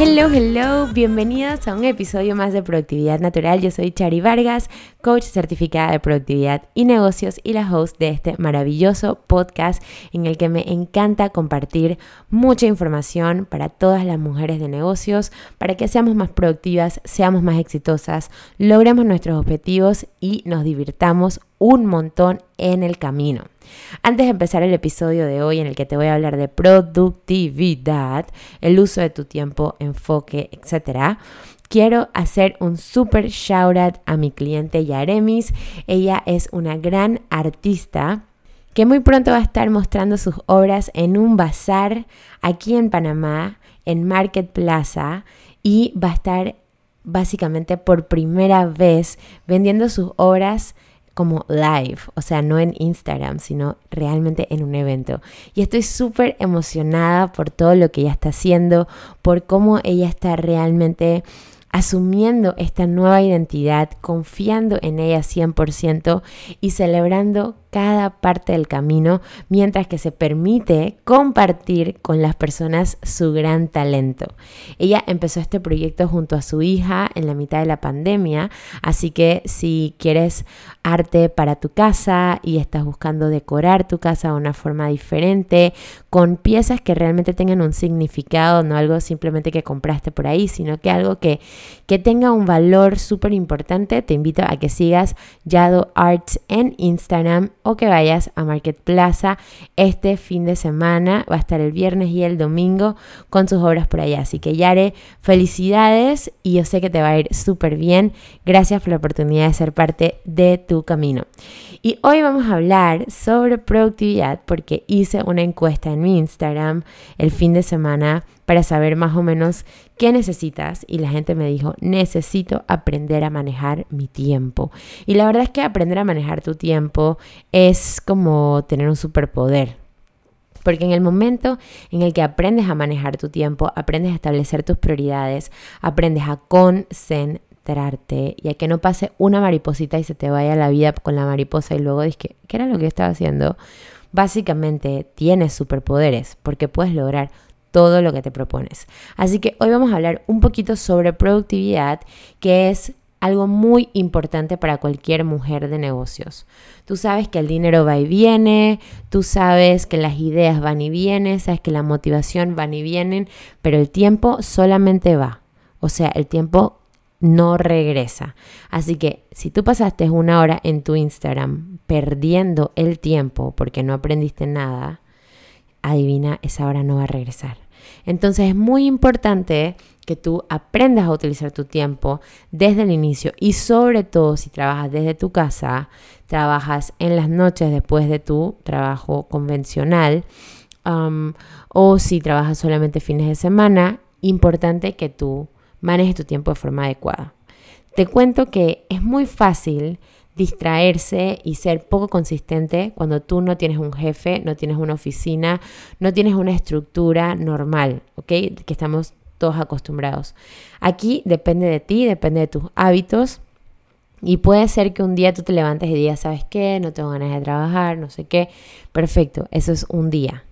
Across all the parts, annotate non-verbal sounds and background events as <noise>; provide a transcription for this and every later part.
Hello, hello, bienvenidos a un episodio más de Productividad Natural. Yo soy Chari Vargas, coach certificada de productividad y negocios y la host de este maravilloso podcast en el que me encanta compartir mucha información para todas las mujeres de negocios, para que seamos más productivas, seamos más exitosas, logremos nuestros objetivos y nos divirtamos un montón en el camino. Antes de empezar el episodio de hoy en el que te voy a hablar de productividad, el uso de tu tiempo, enfoque, etc., quiero hacer un super shout out a mi cliente Yaremis. Ella es una gran artista que muy pronto va a estar mostrando sus obras en un bazar aquí en Panamá, en Market Plaza, y va a estar básicamente por primera vez vendiendo sus obras como live, o sea, no en Instagram, sino realmente en un evento. Y estoy súper emocionada por todo lo que ella está haciendo, por cómo ella está realmente asumiendo esta nueva identidad, confiando en ella 100% y celebrando cada parte del camino mientras que se permite compartir con las personas su gran talento. Ella empezó este proyecto junto a su hija en la mitad de la pandemia, así que si quieres arte para tu casa y estás buscando decorar tu casa de una forma diferente, con piezas que realmente tengan un significado, no algo simplemente que compraste por ahí, sino que algo que, que tenga un valor súper importante, te invito a que sigas Yado Arts en Instagram o que vayas a Market Plaza este fin de semana. Va a estar el viernes y el domingo con sus obras por allá. Así que Yare, felicidades y yo sé que te va a ir súper bien. Gracias por la oportunidad de ser parte de tu camino. Y hoy vamos a hablar sobre productividad porque hice una encuesta en mi Instagram el fin de semana para saber más o menos qué necesitas y la gente me dijo, necesito aprender a manejar mi tiempo. Y la verdad es que aprender a manejar tu tiempo es como tener un superpoder. Porque en el momento en el que aprendes a manejar tu tiempo, aprendes a establecer tus prioridades, aprendes a concentrarte y a que no pase una mariposita y se te vaya la vida con la mariposa y luego dices, ¿qué era lo que estaba haciendo? Básicamente tienes superpoderes porque puedes lograr todo lo que te propones. Así que hoy vamos a hablar un poquito sobre productividad, que es algo muy importante para cualquier mujer de negocios. Tú sabes que el dinero va y viene, tú sabes que las ideas van y vienen, sabes que la motivación van y vienen, pero el tiempo solamente va. O sea, el tiempo no regresa. Así que si tú pasaste una hora en tu Instagram perdiendo el tiempo porque no aprendiste nada, adivina, esa hora no va a regresar. Entonces es muy importante que tú aprendas a utilizar tu tiempo desde el inicio y sobre todo si trabajas desde tu casa, trabajas en las noches después de tu trabajo convencional o si trabajas solamente fines de semana, importante que tú manejes tu tiempo de forma adecuada. Te cuento que es muy fácil distraerse y ser poco consistente cuando tú no tienes un jefe, no tienes una oficina, no tienes una estructura normal, ¿ok? Que estamos todos acostumbrados. Aquí depende de ti, depende de tus hábitos. Y puede ser que un día tú te levantes y digas, ¿sabes qué? No tengo ganas de trabajar, no sé qué. Perfecto, eso es un día,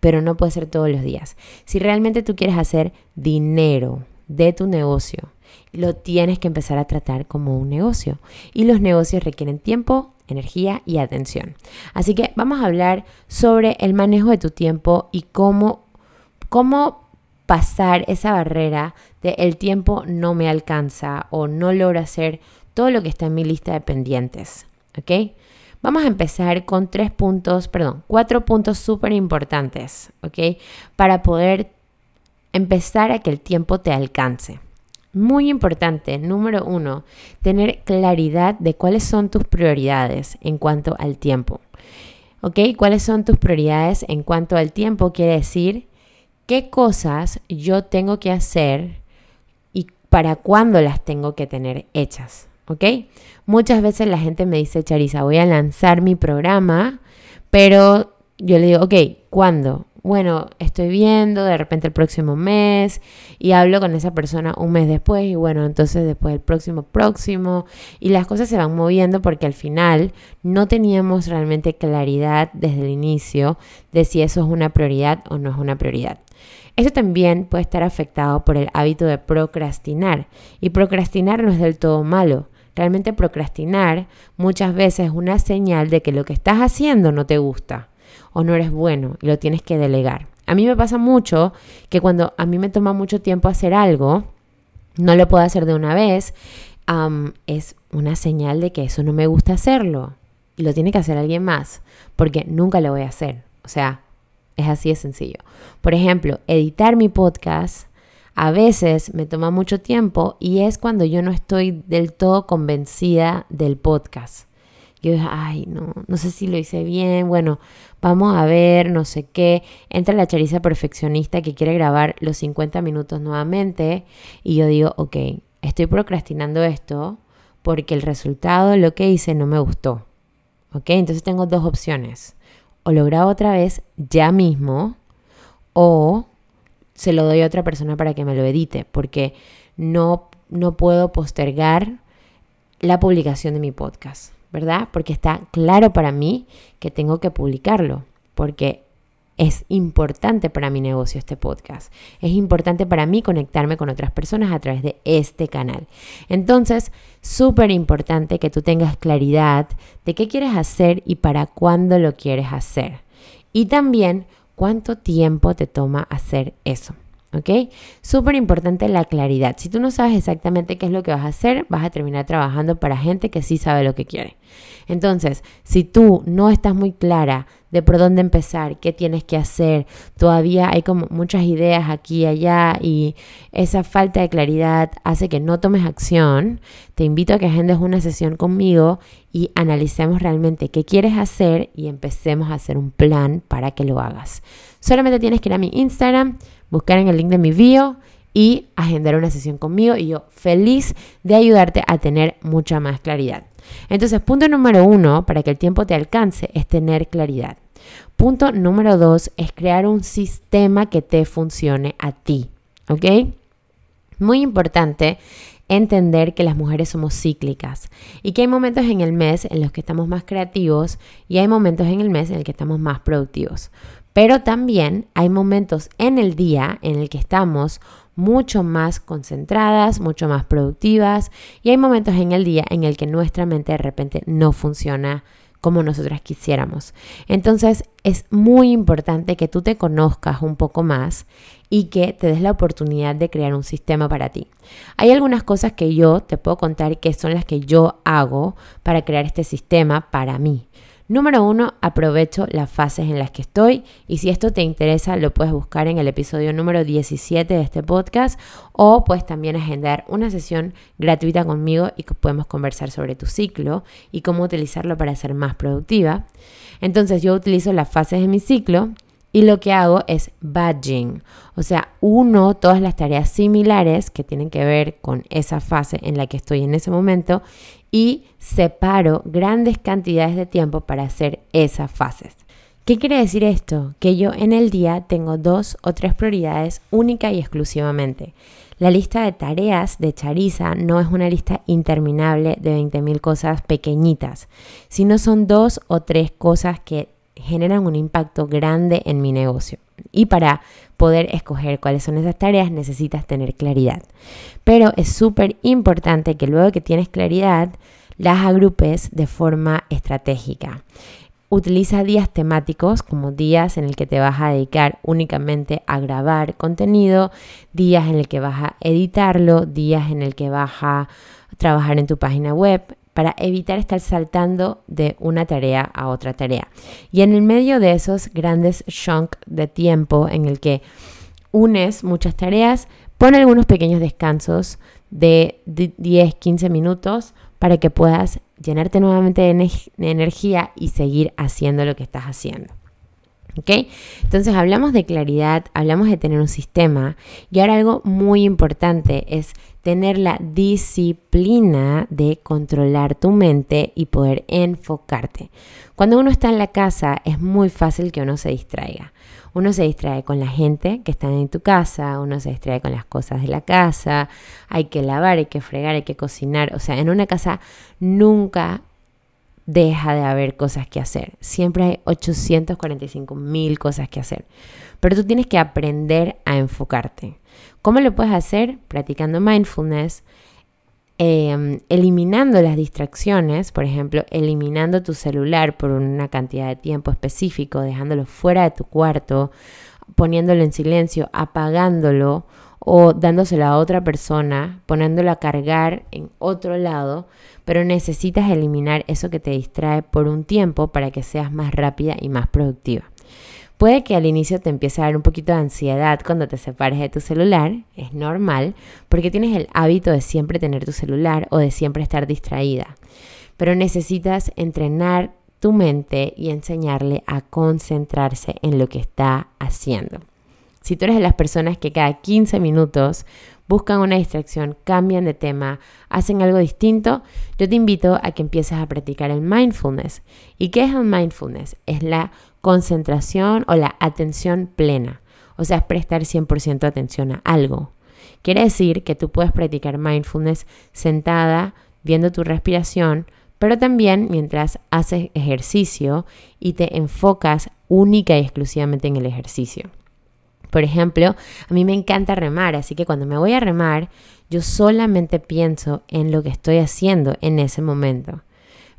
pero no puede ser todos los días. Si realmente tú quieres hacer dinero de tu negocio, lo tienes que empezar a tratar como un negocio. Y los negocios requieren tiempo, energía y atención. Así que vamos a hablar sobre el manejo de tu tiempo y cómo, cómo pasar esa barrera de el tiempo no me alcanza o no logro hacer todo lo que está en mi lista de pendientes. ¿Ok? Vamos a empezar con tres puntos, perdón, cuatro puntos súper importantes, ¿ok? Para poder empezar a que el tiempo te alcance. Muy importante, número uno, tener claridad de cuáles son tus prioridades en cuanto al tiempo. ¿Ok? ¿Cuáles son tus prioridades en cuanto al tiempo? Quiere decir qué cosas yo tengo que hacer y para cuándo las tengo que tener hechas. ¿Ok? Muchas veces la gente me dice, Charisa, voy a lanzar mi programa, pero yo le digo, ok, ¿cuándo? Bueno, estoy viendo de repente el próximo mes y hablo con esa persona un mes después y bueno, entonces después el próximo próximo y las cosas se van moviendo porque al final no teníamos realmente claridad desde el inicio de si eso es una prioridad o no es una prioridad. Esto también puede estar afectado por el hábito de procrastinar y procrastinar no es del todo malo. Realmente procrastinar muchas veces es una señal de que lo que estás haciendo no te gusta o no eres bueno y lo tienes que delegar. A mí me pasa mucho que cuando a mí me toma mucho tiempo hacer algo, no lo puedo hacer de una vez, es una señal de que eso no me gusta hacerlo y lo tiene que hacer alguien más, porque nunca lo voy a hacer. O sea, es así de sencillo. Por ejemplo, editar mi podcast a veces me toma mucho tiempo y es cuando yo no estoy del todo convencida del podcast. Yo dije, ay, no, no sé si lo hice bien, bueno, vamos a ver, no sé qué. Entra la chariza perfeccionista que quiere grabar los 50 minutos nuevamente y yo digo, ok, estoy procrastinando esto porque el resultado lo que hice no me gustó. Ok, entonces tengo dos opciones. O lo grabo otra vez ya mismo o se lo doy a otra persona para que me lo edite porque no, no puedo postergar la publicación de mi podcast. ¿Verdad? Porque está claro para mí que tengo que publicarlo, porque es importante para mi negocio este podcast. Es importante para mí conectarme con otras personas a través de este canal. Entonces, súper importante que tú tengas claridad de qué quieres hacer y para cuándo lo quieres hacer. Y también cuánto tiempo te toma hacer eso. ¿Ok? Súper importante la claridad. Si tú no sabes exactamente qué es lo que vas a hacer, vas a terminar trabajando para gente que sí sabe lo que quiere. Entonces, si tú no estás muy clara de por dónde empezar, qué tienes que hacer, todavía hay como muchas ideas aquí y allá y esa falta de claridad hace que no tomes acción, te invito a que agendes una sesión conmigo y analicemos realmente qué quieres hacer y empecemos a hacer un plan para que lo hagas. Solamente tienes que ir a mi Instagram buscar en el link de mi bio y agendar una sesión conmigo y yo feliz de ayudarte a tener mucha más claridad. Entonces, punto número uno, para que el tiempo te alcance, es tener claridad. Punto número dos es crear un sistema que te funcione a ti. ¿Ok? Muy importante entender que las mujeres somos cíclicas y que hay momentos en el mes en los que estamos más creativos y hay momentos en el mes en el que estamos más productivos. Pero también hay momentos en el día en el que estamos mucho más concentradas, mucho más productivas y hay momentos en el día en el que nuestra mente de repente no funciona como nosotras quisiéramos. Entonces es muy importante que tú te conozcas un poco más y que te des la oportunidad de crear un sistema para ti. Hay algunas cosas que yo te puedo contar que son las que yo hago para crear este sistema para mí. Número uno, aprovecho las fases en las que estoy y si esto te interesa lo puedes buscar en el episodio número 17 de este podcast o puedes también agendar una sesión gratuita conmigo y que podemos conversar sobre tu ciclo y cómo utilizarlo para ser más productiva. Entonces yo utilizo las fases de mi ciclo y lo que hago es badging, o sea, uno todas las tareas similares que tienen que ver con esa fase en la que estoy en ese momento y separo grandes cantidades de tiempo para hacer esas fases. ¿Qué quiere decir esto? Que yo en el día tengo dos o tres prioridades única y exclusivamente. La lista de tareas de Chariza no es una lista interminable de 20.000 cosas pequeñitas, sino son dos o tres cosas que generan un impacto grande en mi negocio. Y para poder escoger cuáles son esas tareas necesitas tener claridad. Pero es súper importante que luego que tienes claridad, las agrupes de forma estratégica. Utiliza días temáticos como días en el que te vas a dedicar únicamente a grabar contenido, días en el que vas a editarlo, días en el que vas a trabajar en tu página web, para evitar estar saltando de una tarea a otra tarea. Y en el medio de esos grandes chunks de tiempo en el que unes muchas tareas, pon algunos pequeños descansos de 10, 15 minutos para que puedas llenarte nuevamente de, energía y seguir haciendo lo que estás haciendo. ¿Ok? Entonces hablamos de claridad, hablamos de tener un sistema y ahora algo muy importante es tener la disciplina de controlar tu mente y poder enfocarte. Cuando uno está en la casa es muy fácil que uno se distraiga. Uno se distrae con la gente que está en tu casa, uno se distrae con las cosas de la casa, hay que lavar, hay que fregar, hay que cocinar. O sea, en una casa nunca deja de haber cosas que hacer. Siempre hay 845 mil cosas que hacer. Pero tú tienes que aprender a enfocarte. ¿Cómo lo puedes hacer? Practicando mindfulness, em, eliminando las distracciones, por ejemplo, eliminando tu celular por una cantidad de tiempo específico, dejándolo fuera de tu cuarto, poniéndolo en silencio, apagándolo o dándoselo a otra persona, poniéndolo a cargar en otro lado, pero necesitas eliminar eso que te distrae por un tiempo para que seas más rápida y más productiva. Puede que al inicio te empiece a dar un poquito de ansiedad cuando te separes de tu celular, es normal, porque tienes el hábito de siempre tener tu celular o de siempre estar distraída. Pero necesitas entrenar tu mente y enseñarle a concentrarse en lo que está haciendo. Si tú eres de las personas que cada 15 minutos buscan una distracción, cambian de tema, hacen algo distinto, yo te invito a que empieces a practicar el mindfulness. ¿Y qué es el mindfulness? Es la concentración o la atención plena. O sea, es prestar 100% atención a algo. Quiere decir que tú puedes practicar mindfulness sentada, viendo tu respiración, pero también mientras haces ejercicio y te enfocas única y exclusivamente en el ejercicio. Por ejemplo, a mí me encanta remar, así que cuando me voy a remar, yo solamente pienso en lo que estoy haciendo en ese momento,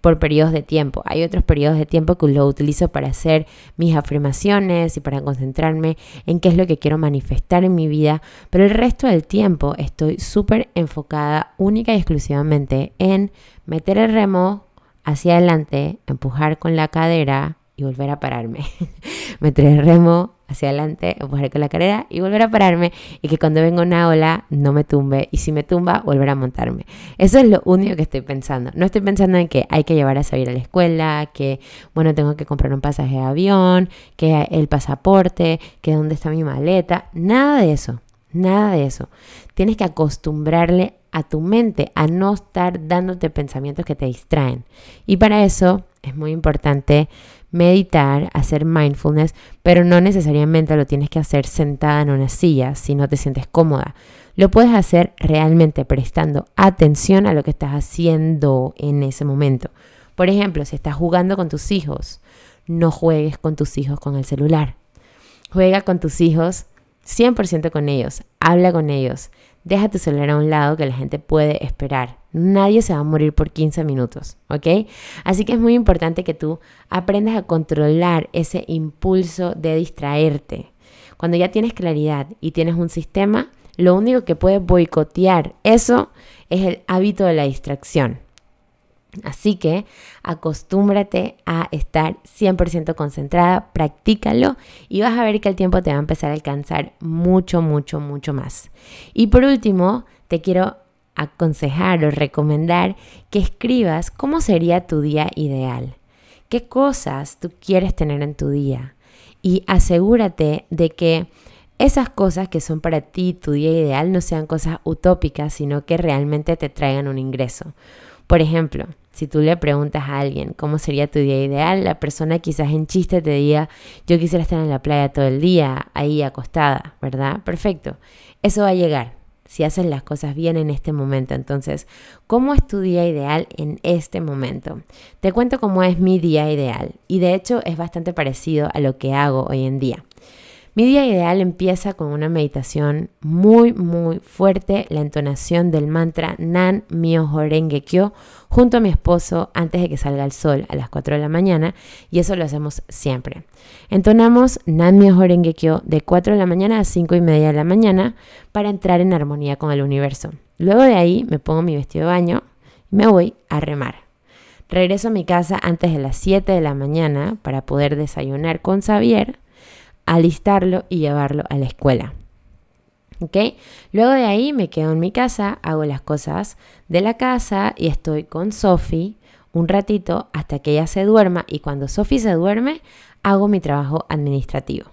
por periodos de tiempo. Hay otros periodos de tiempo que lo utilizo para hacer mis afirmaciones y para concentrarme en qué es lo que quiero manifestar en mi vida, pero el resto del tiempo estoy súper enfocada única y exclusivamente en meter el remo hacia adelante, empujar con la cadera volver a pararme. <laughs> meter el remo hacia adelante, empujar con la carrera y volver a pararme y que cuando venga una ola no me tumbe y si me tumba volver a montarme. Eso es lo único que estoy pensando. No estoy pensando en que hay que llevar a salir a la escuela, que bueno, tengo que comprar un pasaje de avión, que el pasaporte, que dónde está mi maleta, nada de eso. Nada de eso. Tienes que acostumbrarle a tu mente a no estar dándote pensamientos que te distraen. Y para eso es muy importante meditar, hacer mindfulness, pero no necesariamente lo tienes que hacer sentada en una silla si no te sientes cómoda. Lo puedes hacer realmente prestando atención a lo que estás haciendo en ese momento. Por ejemplo, si estás jugando con tus hijos, no juegues con tus hijos con el celular. Juega con tus hijos 100% con ellos, habla con ellos, deja tu celular a un lado que la gente puede esperar. Nadie se va a morir por 15 minutos, ¿ok? Así que es muy importante que tú aprendas a controlar ese impulso de distraerte. Cuando ya tienes claridad y tienes un sistema, lo único que puede boicotear eso es el hábito de la distracción. Así que acostúmbrate a estar 100% concentrada, practícalo y vas a ver que el tiempo te va a empezar a alcanzar mucho, mucho, mucho más. Y por último, te quiero aconsejar o recomendar que escribas cómo sería tu día ideal, qué cosas tú quieres tener en tu día y asegúrate de que esas cosas que son para ti tu día ideal no sean cosas utópicas, sino que realmente te traigan un ingreso. Por ejemplo, si tú le preguntas a alguien cómo sería tu día ideal, la persona quizás en chiste te diga, yo quisiera estar en la playa todo el día, ahí acostada, ¿verdad? Perfecto. Eso va a llegar si haces las cosas bien en este momento. Entonces, ¿cómo es tu día ideal en este momento? Te cuento cómo es mi día ideal y de hecho es bastante parecido a lo que hago hoy en día. Mi día ideal empieza con una meditación muy, muy fuerte, la entonación del mantra Nan Myo Horenge Kyo junto a mi esposo antes de que salga el sol a las 4 de la mañana y eso lo hacemos siempre. Entonamos Nan Myo Horenge Kyo de 4 de la mañana a 5 y media de la mañana para entrar en armonía con el universo. Luego de ahí me pongo mi vestido de baño y me voy a remar. Regreso a mi casa antes de las 7 de la mañana para poder desayunar con Xavier alistarlo y llevarlo a la escuela. ¿Ok? Luego de ahí me quedo en mi casa, hago las cosas de la casa y estoy con Sophie un ratito hasta que ella se duerma y cuando Sophie se duerme hago mi trabajo administrativo.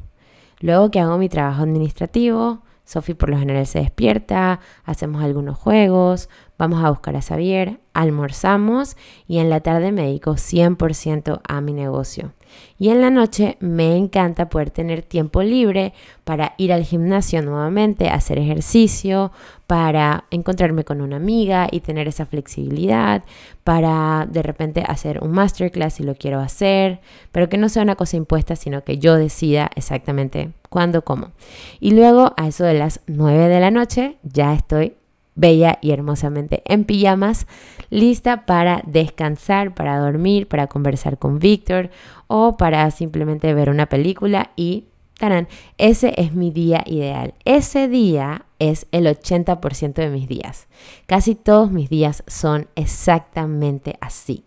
Luego que hago mi trabajo administrativo, Sophie por lo general se despierta, hacemos algunos juegos, vamos a buscar a Xavier, almorzamos y en la tarde me dedico 100% a mi negocio. Y en la noche me encanta poder tener tiempo libre para ir al gimnasio nuevamente, hacer ejercicio, para encontrarme con una amiga y tener esa flexibilidad, para de repente hacer un masterclass si lo quiero hacer, pero que no sea una cosa impuesta, sino que yo decida exactamente cuándo, cómo. Y luego a eso de las 9 de la noche ya estoy bella y hermosamente en pijamas, lista para descansar, para dormir, para conversar con Víctor o para simplemente ver una película y tarán, ese es mi día ideal. Ese día es el 80% de mis días. Casi todos mis días son exactamente así.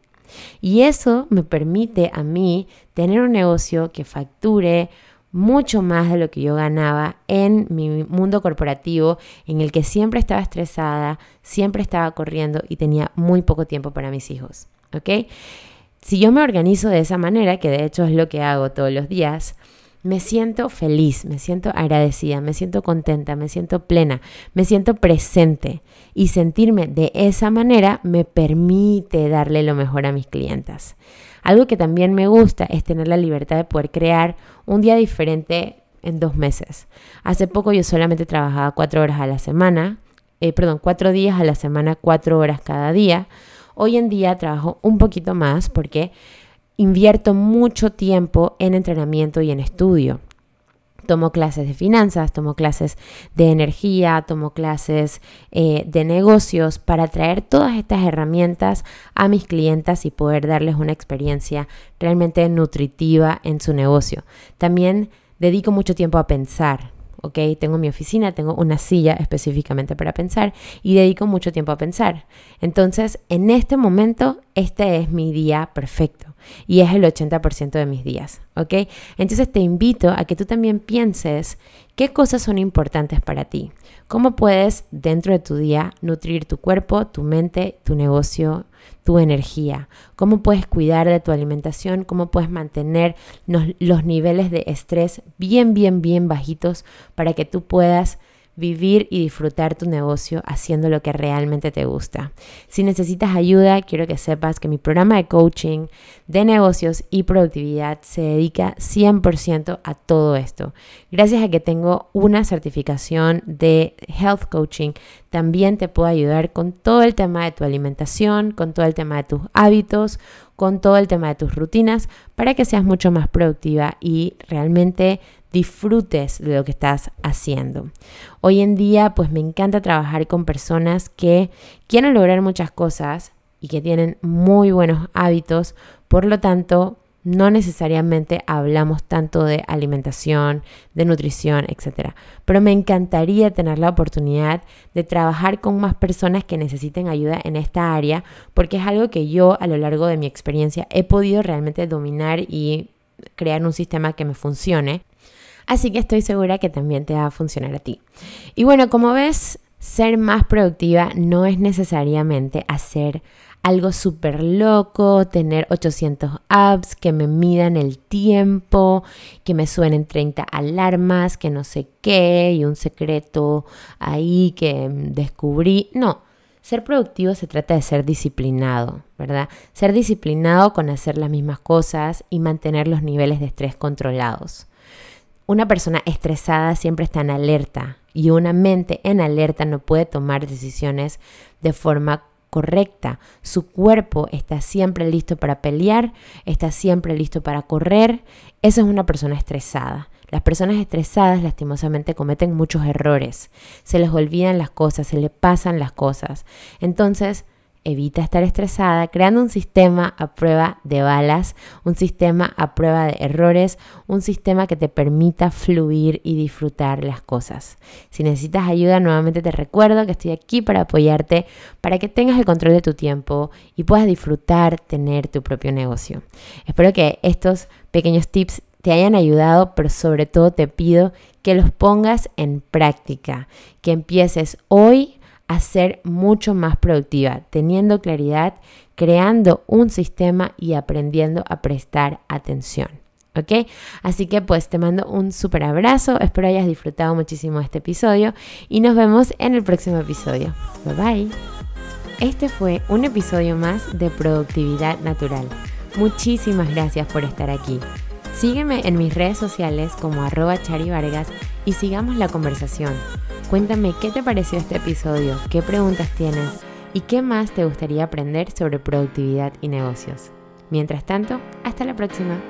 Y eso me permite a mí tener un negocio que facture mucho más de lo que yo ganaba en mi mundo corporativo, en el que siempre estaba estresada, siempre estaba corriendo y tenía muy poco tiempo para mis hijos. ¿Ok? Si yo me organizo de esa manera, que de hecho es lo que hago todos los días, me siento feliz, me siento agradecida, me siento contenta, me siento plena, me siento presente. Y sentirme de esa manera me permite darle lo mejor a mis clientas. Algo que también me gusta es tener la libertad de poder crear un día diferente en dos meses. Hace poco yo solamente trabajaba cuatro horas a la semana, eh, perdón, cuatro días a la semana, cuatro horas cada día. Hoy en día trabajo un poquito más porque invierto mucho tiempo en entrenamiento y en estudio. Tomo clases de finanzas, tomo clases de energía, tomo clases eh, de negocios para traer todas estas herramientas a mis clientas y poder darles una experiencia realmente nutritiva en su negocio. También dedico mucho tiempo a pensar, ¿ok? Tengo mi oficina, tengo una silla específicamente para pensar y dedico mucho tiempo a pensar. Entonces, en este momento, este es mi día perfecto y es el 80% de mis días, ¿ok? Entonces te invito a que tú también pienses qué cosas son importantes para ti, cómo puedes dentro de tu día nutrir tu cuerpo, tu mente, tu negocio, tu energía, cómo puedes cuidar de tu alimentación, cómo puedes mantener los, niveles de estrés bien, bien, bien bajitos para que tú puedas vivir y disfrutar tu negocio haciendo lo que realmente te gusta. Si necesitas ayuda, quiero que sepas que mi programa de coaching de negocios y productividad se dedica 100% a todo esto. Gracias a que tengo una certificación de health coaching, también te puedo ayudar con todo el tema de tu alimentación, con todo el tema de tus hábitos, con todo el tema de tus rutinas, para que seas mucho más productiva y realmente disfrutes de lo que estás haciendo. Hoy en día, pues me encanta trabajar con personas que quieren lograr muchas cosas y que tienen muy buenos hábitos, por lo tanto, no necesariamente hablamos tanto de alimentación, de nutrición, etc. Pero me encantaría tener la oportunidad de trabajar con más personas que necesiten ayuda en esta área, porque es algo que yo a lo largo de mi experiencia he podido realmente dominar y crear un sistema que me funcione. Así que estoy segura que también te va a funcionar a ti. Y bueno, como ves, ser más productiva no es necesariamente hacer algo súper loco, tener 800 apps que me midan el tiempo, que me suenen 30 alarmas, que no sé qué, y un secreto ahí que descubrí. No, ser productivo se trata de ser disciplinado, ¿verdad? Ser disciplinado con hacer las mismas cosas y mantener los niveles de estrés controlados. Una persona estresada siempre está en alerta y una mente en alerta no puede tomar decisiones de forma correcta. Su cuerpo está siempre listo para pelear, está siempre listo para correr. Esa es una persona estresada. Las personas estresadas lastimosamente cometen muchos errores. Se les olvidan las cosas, se les pasan las cosas. Entonces, evita estar estresada, creando un sistema a prueba de balas, un sistema a prueba de errores, un sistema que te permita fluir y disfrutar las cosas. Si necesitas ayuda, nuevamente te recuerdo que estoy aquí para apoyarte, para que tengas el control de tu tiempo y puedas disfrutar tener tu propio negocio. Espero que estos pequeños tips te hayan ayudado, pero sobre todo te pido que los pongas en práctica, que empieces hoy a ser mucho más productiva, teniendo claridad, creando un sistema y aprendiendo a prestar atención. ¿Ok? Así que pues te mando un súper abrazo, espero hayas disfrutado muchísimo este episodio y nos vemos en el próximo episodio. Bye bye. Este fue un episodio más de Productividad Natural. Muchísimas gracias por estar aquí. Sígueme en mis redes sociales como arroba charivargas y sigamos la conversación. Cuéntame qué te pareció este episodio, qué preguntas tienes y qué más te gustaría aprender sobre productividad y negocios. Mientras tanto, hasta la próxima.